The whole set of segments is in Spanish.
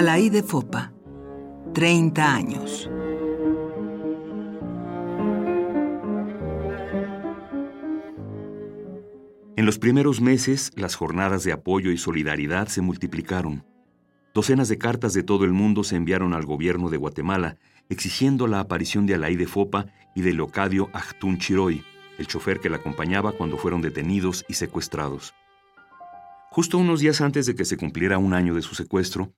Alaide Fopa, 30 años. En los primeros meses, las jornadas de apoyo y solidaridad se multiplicaron. Docenas de cartas de todo el mundo se enviaron al gobierno de Guatemala exigiendo la aparición de Alaide Fopa y de Leocadio Achtun Chiroy, el chofer que la acompañaba cuando fueron detenidos y secuestrados. Justo unos días antes de que se cumpliera un año de su secuestro,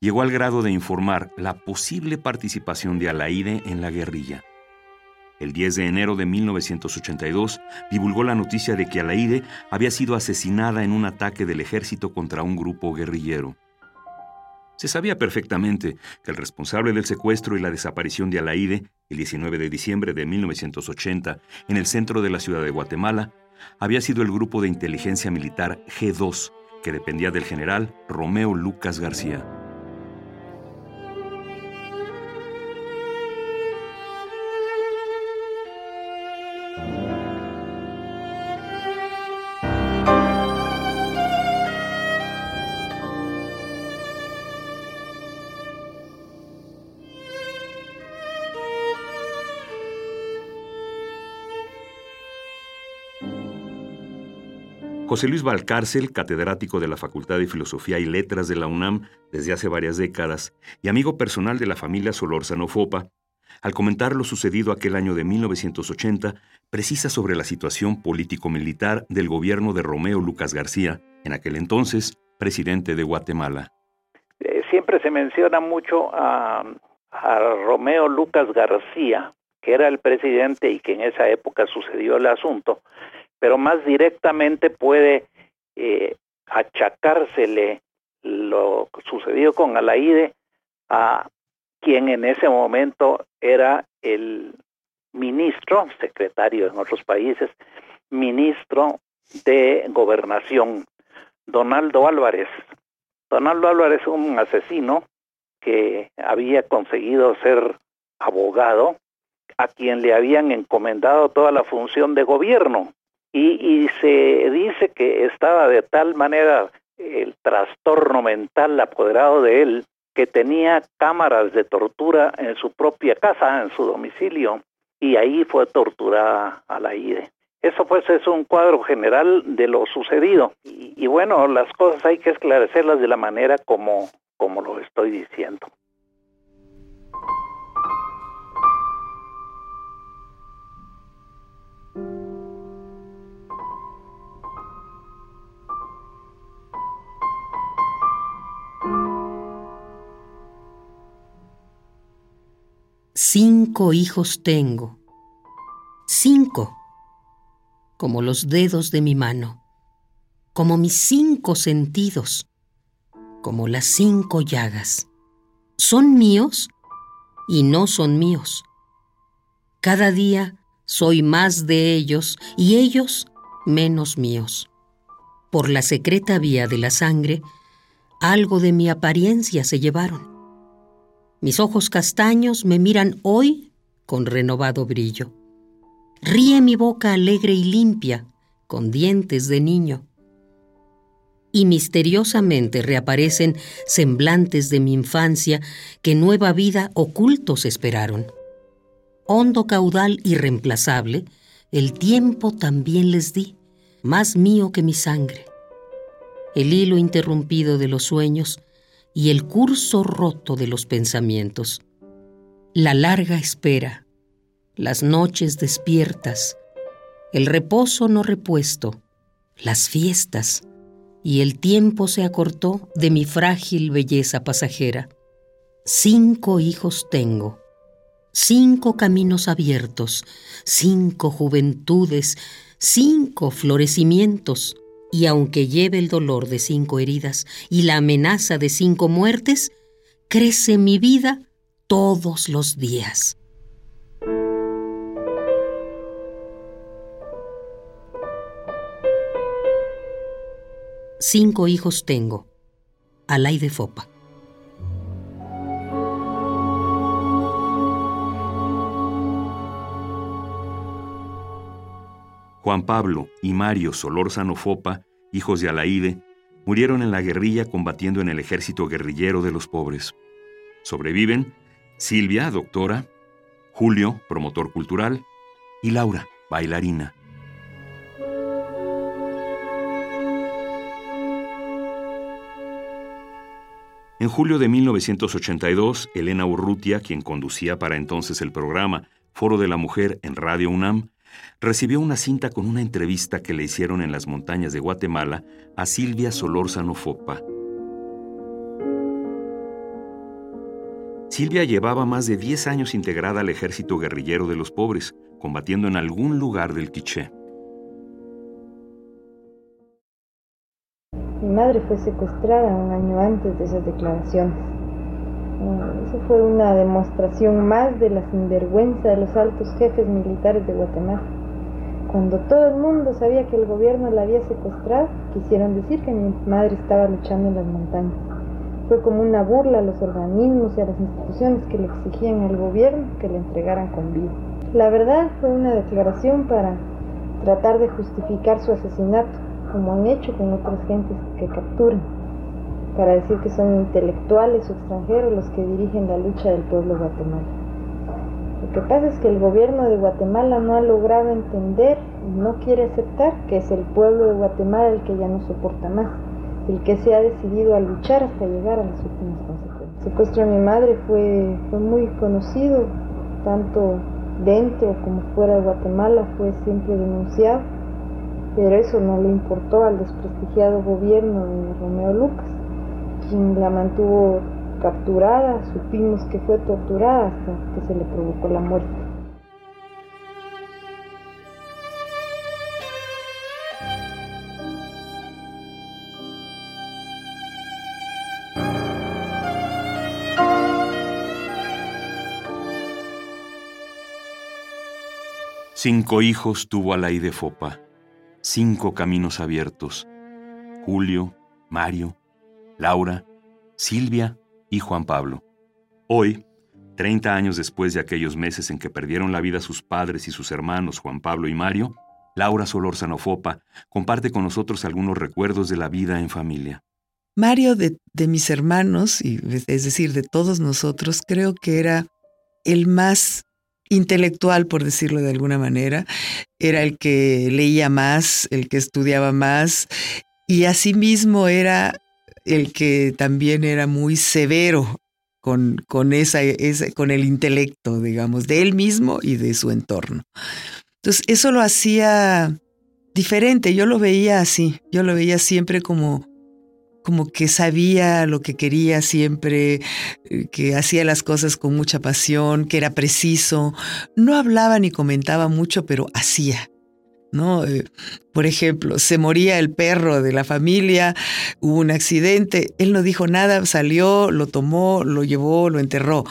llegó al grado de informar la posible participación de Alaide en la guerrilla. El 10 de enero de 1982 divulgó la noticia de que Alaide había sido asesinada en un ataque del ejército contra un grupo guerrillero. Se sabía perfectamente que el responsable del secuestro y la desaparición de Alaide, el 19 de diciembre de 1980, en el centro de la ciudad de Guatemala, había sido el grupo de inteligencia militar G2, que dependía del general Romeo Lucas García. José Luis Valcárcel, catedrático de la Facultad de Filosofía y Letras de la UNAM desde hace varias décadas y amigo personal de la familia Solórzano Fopa, al comentar lo sucedido aquel año de 1980, precisa sobre la situación político-militar del gobierno de Romeo Lucas García, en aquel entonces presidente de Guatemala. Eh, siempre se menciona mucho a, a Romeo Lucas García, que era el presidente y que en esa época sucedió el asunto, pero más directamente puede eh, achacársele lo sucedido con Alaide a quien en ese momento era el ministro, secretario en otros países, ministro de gobernación, Donaldo Álvarez. Donaldo Álvarez es un asesino que había conseguido ser abogado, a quien le habían encomendado toda la función de gobierno y, se dice que estaba de tal manera el trastorno mental apoderado de él que tenía cámaras de tortura en su propia casa, en su domicilio, y ahí fue torturada a la IDE. Eso pues es un cuadro general de lo sucedido. Y, y, bueno, las cosas hay que esclarecerlas de la manera como, como lo estoy diciendo. Cinco hijos tengo. Cinco. Como los dedos de mi mano. Como mis cinco sentidos. Como las cinco llagas. Son míos y no son míos. Cada día soy más de ellos y ellos menos míos. Por la secreta vía de la sangre, algo de mi apariencia se llevaron mis ojos castaños me miran hoy con renovado brillo. Ríe mi boca alegre y limpia, con dientes de niño. Y misteriosamente reaparecen semblantes de mi infancia que nueva vida ocultos esperaron. Hondo caudal irreemplazable, el tiempo también les di, más mío que mi sangre. El hilo interrumpido de los sueños y el curso roto de los pensamientos. La larga espera, las noches despiertas, el reposo no repuesto, las fiestas, y el tiempo se acortó de mi frágil belleza pasajera. Cinco hijos tengo, cinco caminos abiertos, cinco juventudes, cinco florecimientos, y aunque lleve el dolor de cinco heridas y la amenaza de cinco muertes, crece mi vida todos los días. Cinco hijos tengo. Alay de Fopa. Juan Pablo y Mario Solórzano Fopa, hijos de Alaide, murieron en la guerrilla combatiendo en el ejército guerrillero de los pobres. Sobreviven Silvia, doctora, Julio, promotor cultural, y Laura, bailarina. En julio de 1982, Elena Urrutia, quien conducía para entonces el programa Foro de la Mujer en Radio UNAM, recibió una cinta con una entrevista que le hicieron en las montañas de Guatemala a Silvia Solórzano Fopa. Silvia llevaba más de 10 años integrada al ejército guerrillero de los pobres, combatiendo en algún lugar del Quiché. Mi madre fue secuestrada un año antes de esas declaraciones. Eso fue una demostración más de la sinvergüenza de los altos jefes militares de Guatemala. Cuando todo el mundo sabía que el gobierno la había secuestrado, quisieron decir que mi madre estaba luchando en las montañas. Fue como una burla a los organismos y a las instituciones que le exigían al gobierno que le entregaran con vida. La verdad fue una declaración para tratar de justificar su asesinato, como han hecho con otras gentes que capturan, para decir que son intelectuales o extranjeros los que dirigen la lucha del pueblo guatemalteco. Lo que pasa es que el gobierno de Guatemala no ha logrado entender y no quiere aceptar que es el pueblo de Guatemala el que ya no soporta más, el que se ha decidido a luchar hasta llegar a las últimas consecuencias. El secuestro de mi madre fue, fue muy conocido, tanto dentro como fuera de Guatemala, fue siempre denunciado pero eso no le importó al desprestigiado gobierno de Romeo Lucas, quien la mantuvo capturada, supimos que fue torturada hasta que se le provocó la muerte. Cinco hijos tuvo Alay de Fopa cinco caminos abiertos. Julio, Mario, Laura, Silvia y Juan Pablo. Hoy, 30 años después de aquellos meses en que perdieron la vida sus padres y sus hermanos Juan Pablo y Mario, Laura Solórzano Fopa comparte con nosotros algunos recuerdos de la vida en familia. Mario, de, de mis hermanos, y, es decir, de todos nosotros, creo que era el más intelectual, por decirlo de alguna manera, era el que leía más, el que estudiaba más, y asimismo era el que también era muy severo con, con, esa, con el intelecto, digamos, de él mismo y de su entorno. Entonces, eso lo hacía diferente, yo lo veía así, yo lo veía siempre como como que sabía lo que quería siempre, eh, que hacía las cosas con mucha pasión, que era preciso. No hablaba ni comentaba mucho, pero hacía. Eh, por ejemplo, se moría el perro de la familia, hubo un accidente, él no dijo nada, salió, lo tomó, lo llevó, lo enterró.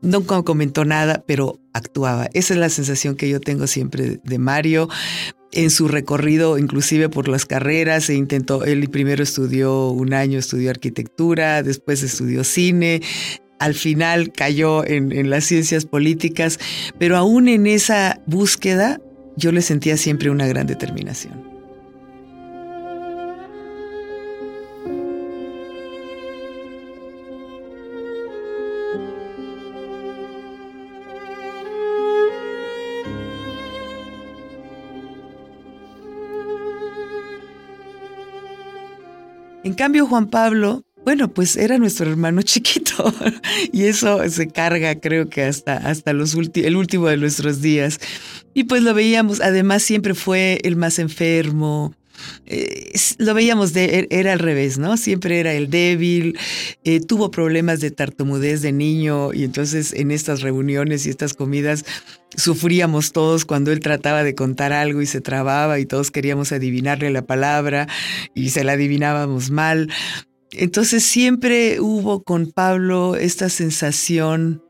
No comentó nada, pero actuaba. Esa es la sensación que yo tengo siempre de Mario en su recorrido, inclusive por las carreras, e intentó, él primero estudió un año, estudió arquitectura, después estudió cine, al final cayó en, en las ciencias políticas, pero aún en esa búsqueda yo le sentía siempre una gran determinación. En cambio, Juan Pablo, bueno, pues era nuestro hermano chiquito y eso se carga creo que hasta, hasta los el último de nuestros días. Y pues lo veíamos, además siempre fue el más enfermo, eh, lo veíamos, de, er, era al revés, ¿no? Siempre era el débil, eh, tuvo problemas de tartamudez de niño y entonces en estas reuniones y estas comidas sufríamos todos cuando él trataba de contar algo y se trababa y todos queríamos adivinarle la palabra y se la adivinábamos mal. Entonces siempre hubo con Pablo esta sensación,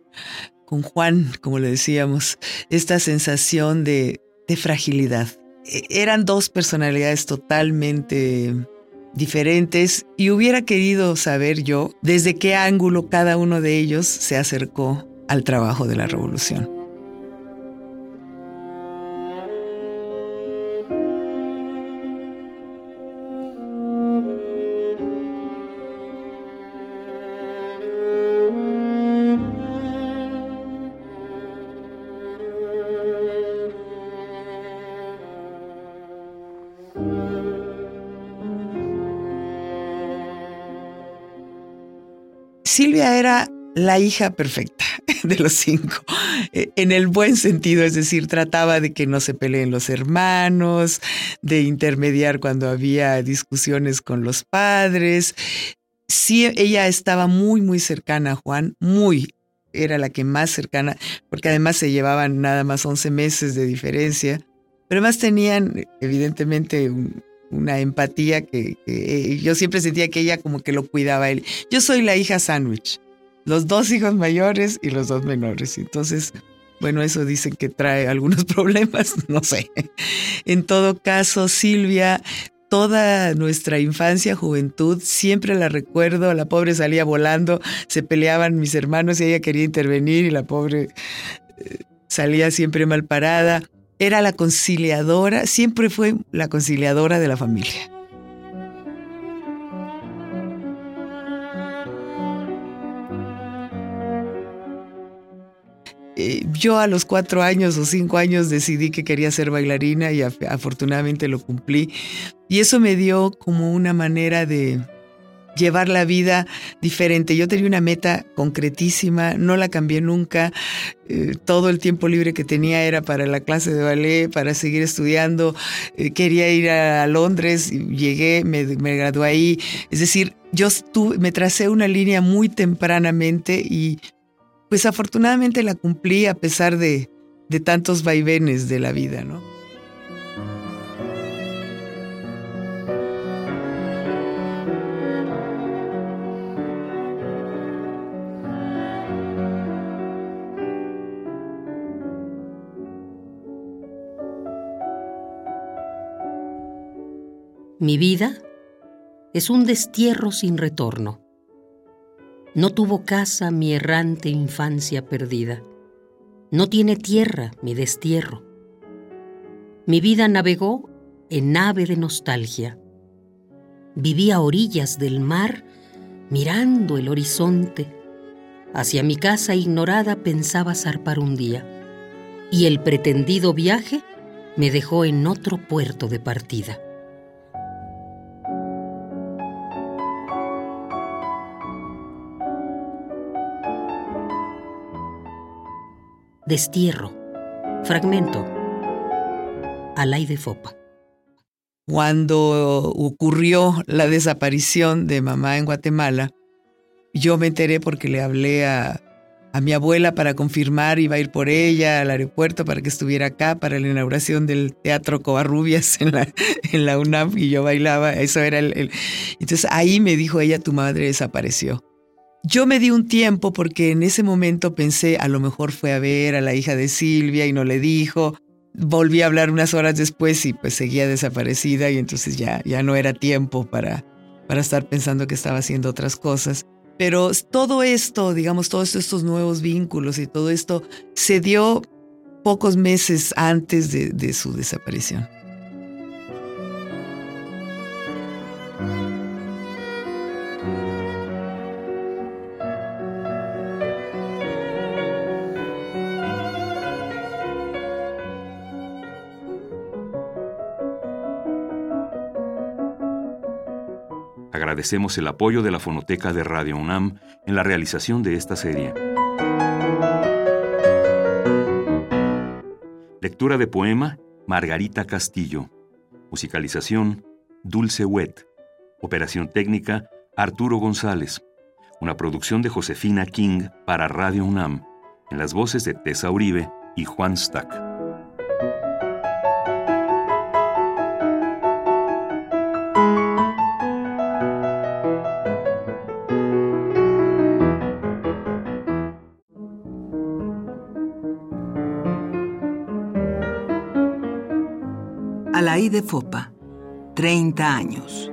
con Juan, como le decíamos, esta sensación de, de fragilidad e-, eran dos personalidades totalmente diferentes y hubiera querido saber yo desde qué ángulo cada uno de ellos se acercó al trabajo de la revolución. Silvia era la hija perfecta de los cinco, eh, en el buen sentido, es decir, trataba de que no se peleen los hermanos, de intermediar cuando había discusiones con los padres. Sí, ella estaba muy, muy cercana a Juan, muy, era la que más cercana, porque además se llevaban nada más 11 meses de diferencia, pero además tenían evidentemente una empatía que, que, yo siempre sentía que ella como que lo cuidaba a él. Yo soy la hija sándwich los dos hijos mayores y los dos menores. Entonces, bueno, eso dicen que trae algunos problemas, no sé. En todo caso, Silvia, toda nuestra infancia, juventud, siempre la recuerdo, la pobre salía volando, se peleaban mis hermanos y ella quería intervenir y la pobre eh, salía siempre mal parada. Era la conciliadora, siempre fue la conciliadora de la familia. Eh, yo a los cuatro años o cinco años decidí que quería ser bailarina y afortunadamente lo cumplí. Y eso me dio como una manera de llevar la vida diferente. Yo tenía una meta concretísima, no la cambié nunca. Eh, todo el tiempo libre que tenía era para la clase de ballet, para seguir estudiando. Eh, quería ir a, Londres, llegué, me, me, gradué ahí. Es decir, yo me tracé una línea muy tempranamente y pues afortunadamente la cumplí a pesar de, de tantos vaivenes de la vida, ¿no? Mi vida es un destierro sin retorno. No tuvo casa mi errante infancia perdida. No tiene tierra mi destierro. Mi vida navegó en nave de nostalgia. Viví a orillas del mar mirando el horizonte. Hacia mi casa ignorada pensaba zarpar un día. Y el pretendido viaje me dejó en otro puerto de partida. Destierro. Fragmento. Alay de Fopa. Cuando ocurrió la desaparición de mamá en Guatemala, yo me enteré porque le hablé a, a mi abuela para confirmar, iba a ir por ella al aeropuerto para que estuviera acá para la inauguración del Teatro Covarrubias en la, en la UNAM y yo bailaba, eso era el... Entonces ahí me dijo ella, tu madre desapareció. Yo me di un tiempo porque en ese momento pensé, a lo mejor fue a ver a la hija de Silvia y no le dijo. Volví a hablar unas horas después y pues seguía desaparecida y entonces ya, ya no era tiempo para, para estar pensando que estaba haciendo otras cosas. Pero todo esto, digamos, todos estos nuevos vínculos y todo esto se dio pocos meses antes de, de su desaparición. Agradecemos el apoyo de la Fonoteca de Radio UNAM en la realización de esta serie. Lectura de poema Margarita Castillo. Musicalización Dulce Wet. Operación técnica Arturo González. Una producción de Josefina King para Radio UNAM, en las voces de Tessa Uribe y Juan Stack. De Fopa, 30 años.